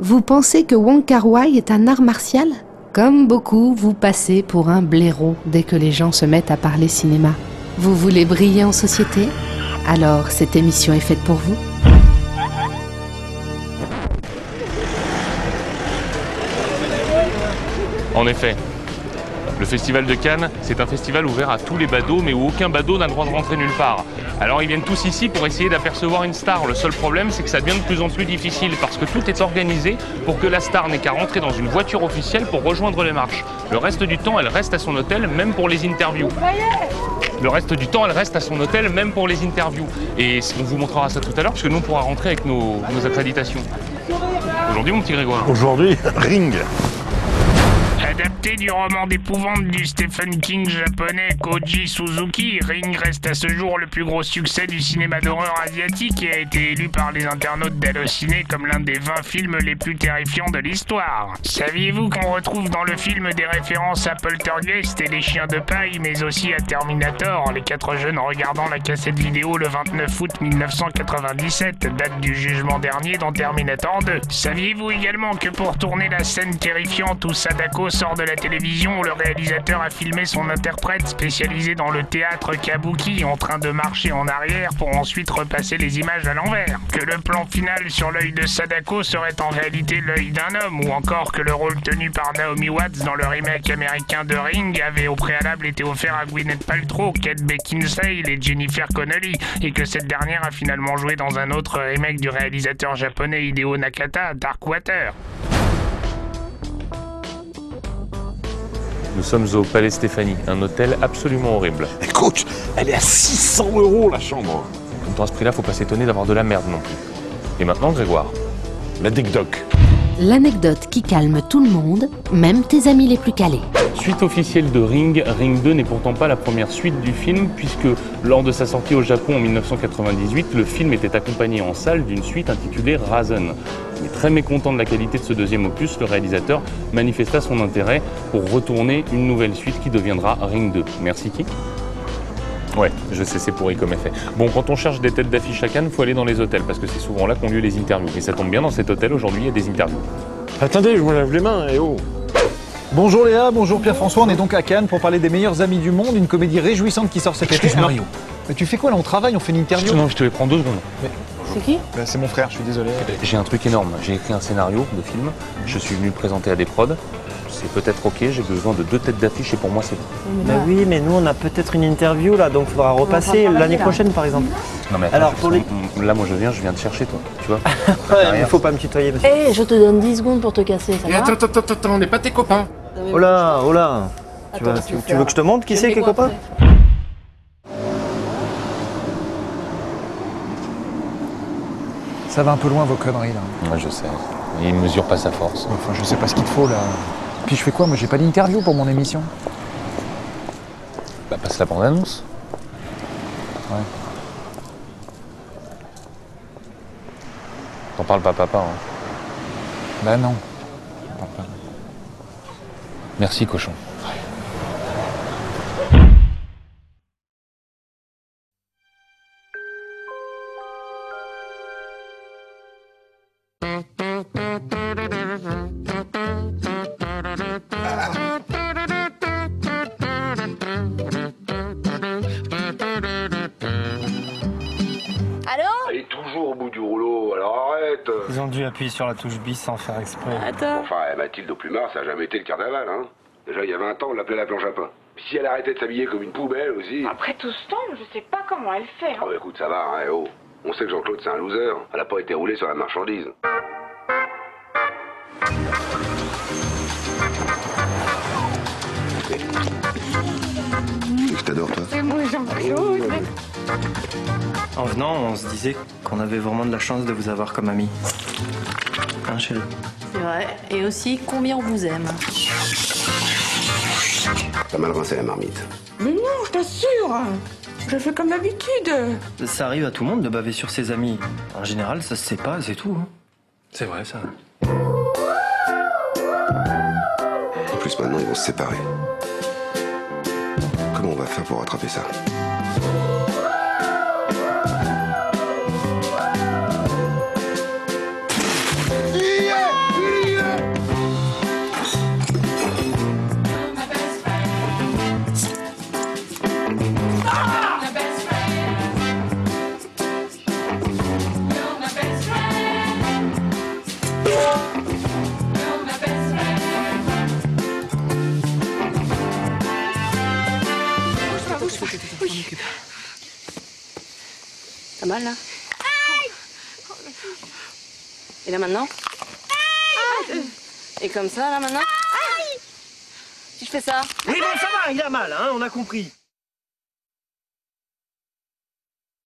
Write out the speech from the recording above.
Vous pensez que Wong Kar Wai est un art martial? Comme beaucoup, vous passez pour un blaireau dès que les gens se mettent à parler cinéma. Vous voulez briller en société? Alors cette émission est faite pour vous. En effet, le Festival de Cannes, c'est un festival ouvert à tous les badauds, mais où aucun badaud n'a le droit de rentrer nulle part. Alors ils viennent tous ici pour essayer d'apercevoir une star. Le seul problème, c'est que ça devient de plus en plus difficile, parce que tout est organisé pour que la star n'ait qu'à rentrer dans une voiture officielle pour rejoindre les marches. Le reste du temps, elle reste à son hôtel, même pour les interviews. Le reste du temps, elle reste à son hôtel, même pour les interviews. Et on vous montrera ça tout à l'heure, puisque nous, on pourra rentrer avec nos, nos accréditations. Aujourd'hui, mon petit Grégoire. Aujourd'hui, Ring. Adapté du roman d'épouvante du Stephen King japonais Koji Suzuki, Ring reste à ce jour le plus gros succès du cinéma d'horreur asiatique et a été élu par les internautes d'Allociné comme l'un des 20 films les plus terrifiants de l'histoire. Saviez-vous qu'on retrouve dans le film des références à Poltergeist et les chiens de paille, mais aussi à Terminator, les quatre jeunes regardant la cassette vidéo le 29 août 1997, date du jugement dernier dans Terminator 2. Saviez-vous également que pour tourner la scène terrifiante où Sadako de la télévision, le réalisateur a filmé son interprète spécialisé dans le théâtre kabuki en train de marcher en arrière pour ensuite repasser les images à l'envers. Que le plan final sur l'œil de Sadako serait en réalité l'œil d'un homme, ou encore que le rôle tenu par Naomi Watts dans le remake américain de Ring avait au préalable été offert à Gwyneth Paltrow, Kate Beckinsale et Jennifer Connelly, et que cette dernière a finalement joué dans un autre remake du réalisateur japonais Hideo Nakata, Darkwater. Nous sommes au Palais Stéphanie, un hôtel absolument horrible. Et coach, elle est à 600 euros la chambre. Dans ce prix-là, faut pas s'étonner d'avoir de la merde non plus. Et maintenant, Grégoire. La Dick Doc. L'anecdote qui calme tout le monde, même tes amis les plus calés. Suite officielle de Ring, Ring 2 n'est pourtant pas la première suite du film, puisque lors de sa sortie au Japon en 1998, le film était accompagné en salle d'une suite intitulée Razen. Très mécontent de la qualité de ce deuxième opus, le réalisateur manifesta son intérêt pour retourner une nouvelle suite qui deviendra Ring 2. Merci qui Ouais, je sais, c'est pourri comme effet. Bon, quand on cherche des têtes d'affiche à Cannes, faut aller dans les hôtels, parce que c'est souvent là qu'ont lieu les interviews. Et ça tombe bien, dans cet hôtel, aujourd'hui, il y a des interviews. Attendez, je me lave les mains, et oh. Bonjour Léa, bonjour Pierre-François, on est donc à Cannes pour parler des meilleurs amis du monde, une comédie réjouissante qui sort cet été. Mario. Mais tu fais quoi là On travaille, on fait une interview Non, je te les prends deux secondes. C'est qui? Bah, C'est mon frère, je suis désolé. J'ai un truc énorme. J'ai écrit un scénario de film. Je suis venu le présenter à des prods. C'est peut-être ok, j'ai besoin de deux têtes d'affiche et pour moi c'est bon. Bah Bah oui, mais nous on a peut-être une interview là, donc il faudra repasser l'année prochaine par exemple. Non mais attends, Alors, pour les- là moi je viens, je viens te chercher toi, tu vois. Ouais, mais faut pas me tutoyer monsieur. Eh, je te donne 10 secondes pour te casser, ça Et va attends, attends, attends, attends, on n'est pas tes copains. Mais Oh là, oh là. Tu, vas- veux que je te montre qui c'est part après Ça va un peu loin vos conneries là. Ouais, je sais. Il mesure pas sa force. Enfin, je sais pas ce qu'il te faut là. Puis je fais quoi Moi j'ai pas d'interview pour mon émission. Bah passe la bande-annonce. Ouais. T'en parles pas papa. Hein. Bah non. Merci cochon. Allô du rouleau, alors arrête Ils ont dû appuyer sur la touche bis sans faire exprès. Attends. Enfin, eh, Mathilde au plumard, ça a jamais été le carnaval, hein Déjà, il y a 20 ans, on l'appelait la planche à pain. Si elle arrêtait de s'habiller comme une poubelle aussi... Après tout ce temps, je sais pas comment elle fait. Oh, bah, écoute, ça va, hein, oh. On sait que Jean-Claude, c'est un loser. Elle a pas été roulée sur la marchandise. Je t'adore, toi. C'est moi Jean-Claude. En venant, on se disait qu'on avait vraiment de la chance de vous avoir comme ami. Hein chérie? C'est vrai. Et aussi, combien on vous aime T'as mal rincé la marmite. Mais non, je t'assure. Je fais comme d'habitude. Ça arrive à tout le monde de baver sur ses amis. En général, ça se sait pas, c'est tout. hein. C'est vrai ça. En plus, maintenant, ils vont se séparer. Comment on va faire pour rattraper ça T'as mal là Et là maintenant Et comme ça là maintenant Si je fais ça Oui, bon, ça va, il a mal, hein, on a compris.